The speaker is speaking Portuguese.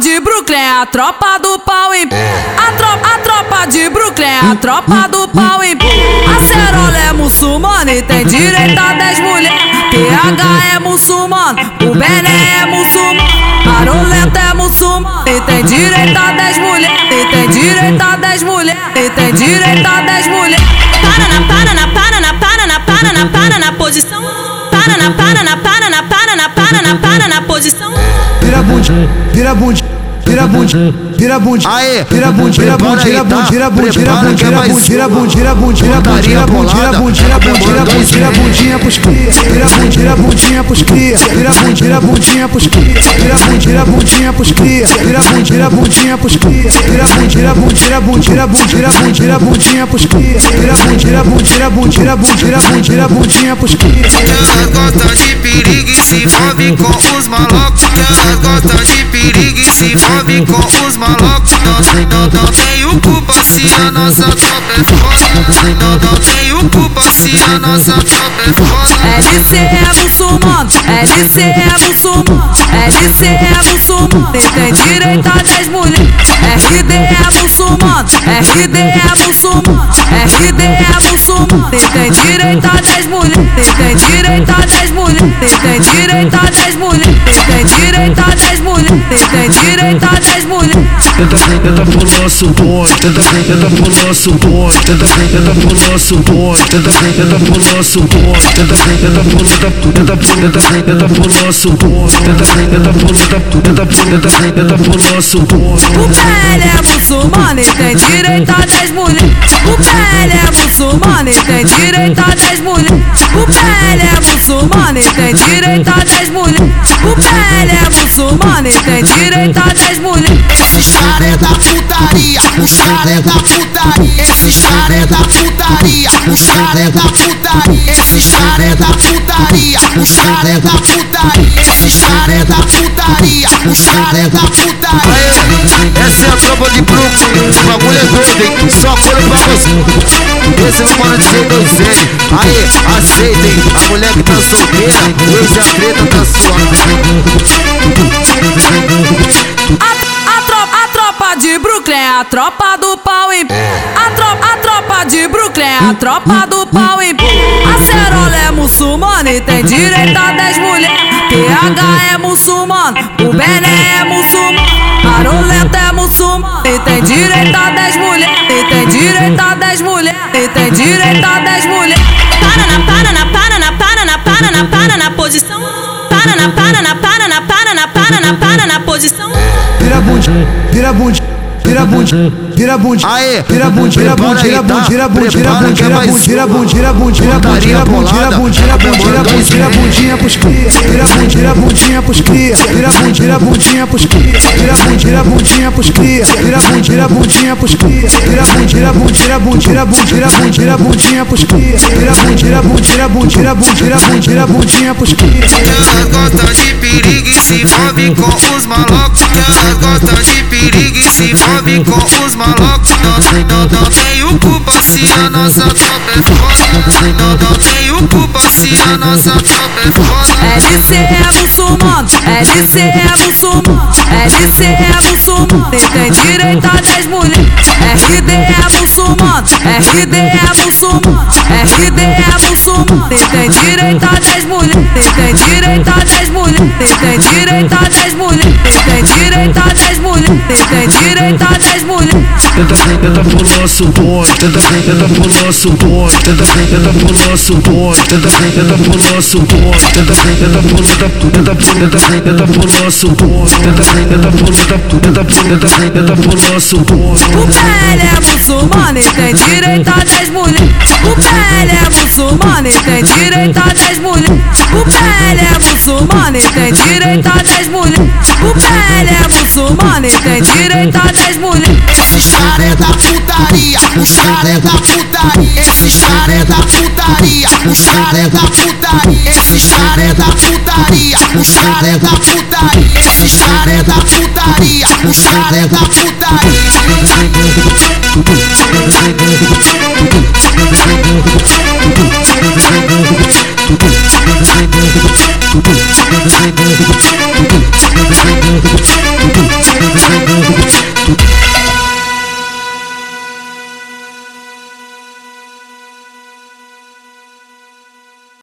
de Brooklyn, a tropa do pau em a, tro a tropa de Brooklyn, a tropa do pau em A Cerola é muçulmana e tem direito a 10 mulheres. PH é muçulmano, o Bené é muçulmano. Maroleta é muçulmano e tem direito a 10 mulheres. E tem direito a 10 mulheres. E tem direito a 10 mulheres. Para na, para na, para na, para na, para na, para na posição. Para na, para na, para na, para na, para na, para na posição. Vira bunde, vira bunde, vira bunde, vira bunde. Aê, vira bunde, vira bunde, vira bunde, vira bunde, vira bunde, vira bunde, vira bunde, vira bunde, vira bunde, vira bunde, vira bunde, vira bunde, vira bunde, vira bundinha pros cria. Vira bunde, vira bundinha pros cria. Vira bunde, vira bundinha pros cria. Vira bunde, vira bundinha pros cria. Vira bunde, vira bundinha pros cria. Vira bunde, vira bunde, vira bunde, vira bunde, vira bunde, vira bundinha pros cria. Vira bunde, vira bunde, vira bunde, vira bunde, vira bunde, vira bundinha pros cria. Ela gosta de perigo e se envolve com os malocos. Ela gosta de perigo e se envolve com os malocos. Não, não, não tenho culpa se a nossa tropa é foda. Não, não culpa se a nossa tropa é foda. LC é muçulmano, LC é muçulmano, LC é muçulmano, e tem direito a 10 mulheres. RD é muçulmano, RD é muçulmano, RD é muçulmano, e tem direito a 10 mulheres. E tem direito a 10 mulheres, e tem direito a 10 mulheres, e tem direito a 10 mulheres, e tem direito a 10 mulheres. Tenta, tenta pro nosso bonde, tenta, tenta pro nosso bonde, tenta, tenta pro nosso bonde, tenta, tenta pro nosso bonde, tenta, tenta pro, tenta, tenta tenta, tenta nosso bonde, tenta, tenta pro, tenta, tenta tenta, tenta nosso bonde. O PL é muçulmano e tem direito a 10 mulheres. O PL é muçulmano e tem direito a 10 mulheres. O PL é muçulmano e tem direito a 10 mulheres. O PL é muçulmano e tem direito a 10 mulheres. Esse cara é da putaria, os cara é da putaria. Esse cara é da putaria, os cara é da putaria. Esse cara é da putaria, os cara é da putaria. Esse cara é da putaria, os cara é da putaria. Aê, essa é a tropa de Brooklyn, o bagulho é doido, hein? Só coisa pra você. Esse não pode dizer dois L. Aê, aceitem, a mulher que tá solteira, hoje a treta tá suave. A tropa do pau em a, tro, a tropa de Brooklyn, a tropa do pau em A Cerola é muçulmana e tem direito a 10 mulheres. PH é muçulmano, o Bené é muçulmano. Maroleta é muçulmano e tem direito a 10 mulheres. E tem direito a 10 mulheres. E tem direito a 10 mulheres. Para na, para na, para na, para na, para na, para na posição. Para na, para na, para na, para na, para na, para na posição. Vira bunde, vira bunde, vira bunde, vira bunde. Aê, vira bunde, vira bunde, vira bunde, vira bunde, vira Prepara bunde, que é vira mais bunde, vira uma. bunde, vira bunde, vira bunde, vira bunde, vira bunde, vira bunde, vira bunde, vira bunde, vira bundinha pros cria. Vira bunde, vira bundinha pros cria. Vira bunde, vira bundinha pros cria. Vira bunde, vira bundinha pros cria. Vira bunde, vira bundinha pros cria. Vira bunde, vira bunde, vira bunde, vira bunde, vira bunde, vira bundinha pros cria. Vira bunde, vira bunde, vira bunde, vira bunde, vira bunde, vira bundinha pros cria. Ela gosta de perigo e se envolve com os malocos. Ela gosta de perigo e se envolve com os malocos. Não, não, não tenho culpa se a nossa tropa é foda. Não, não tenho culpa se a nossa tropa é foda. LC é muçulmano, LC é muçulmano, LC é muçulmano, tem direito a 10 mulheres. RD é muçulmano, RD é muçulmano, RD é muçulmano, tem direito a 10 mulheres. Tem direito a 10 mulheres. Tem direito a 10 mulheres. Tem direito a 10 mulheres. E tem direito a 10 mulheres. Tenta, tenta nosso bonde, tenta, tenta nosso bonde, tenta, tenta nosso bonde, tenta, tenta nosso bonde, tenta, tenta pro, tenta, tenta, tenta nosso bonde. O PL é muçulmano e tem direito a 10 mulheres. O PL é muçulmano e tem direito a 10 mulheres. O PL é muçulmano e tem direito a 10 mulheres. O PL é muçulmano e tem direito a 10 mulheres. Esse cara é da putaria, os cara é da putaria. Esse cara é da putaria, os é da putaria. Esse é da putaria, os é da putaria. Esse é da putaria, os cara da putaria.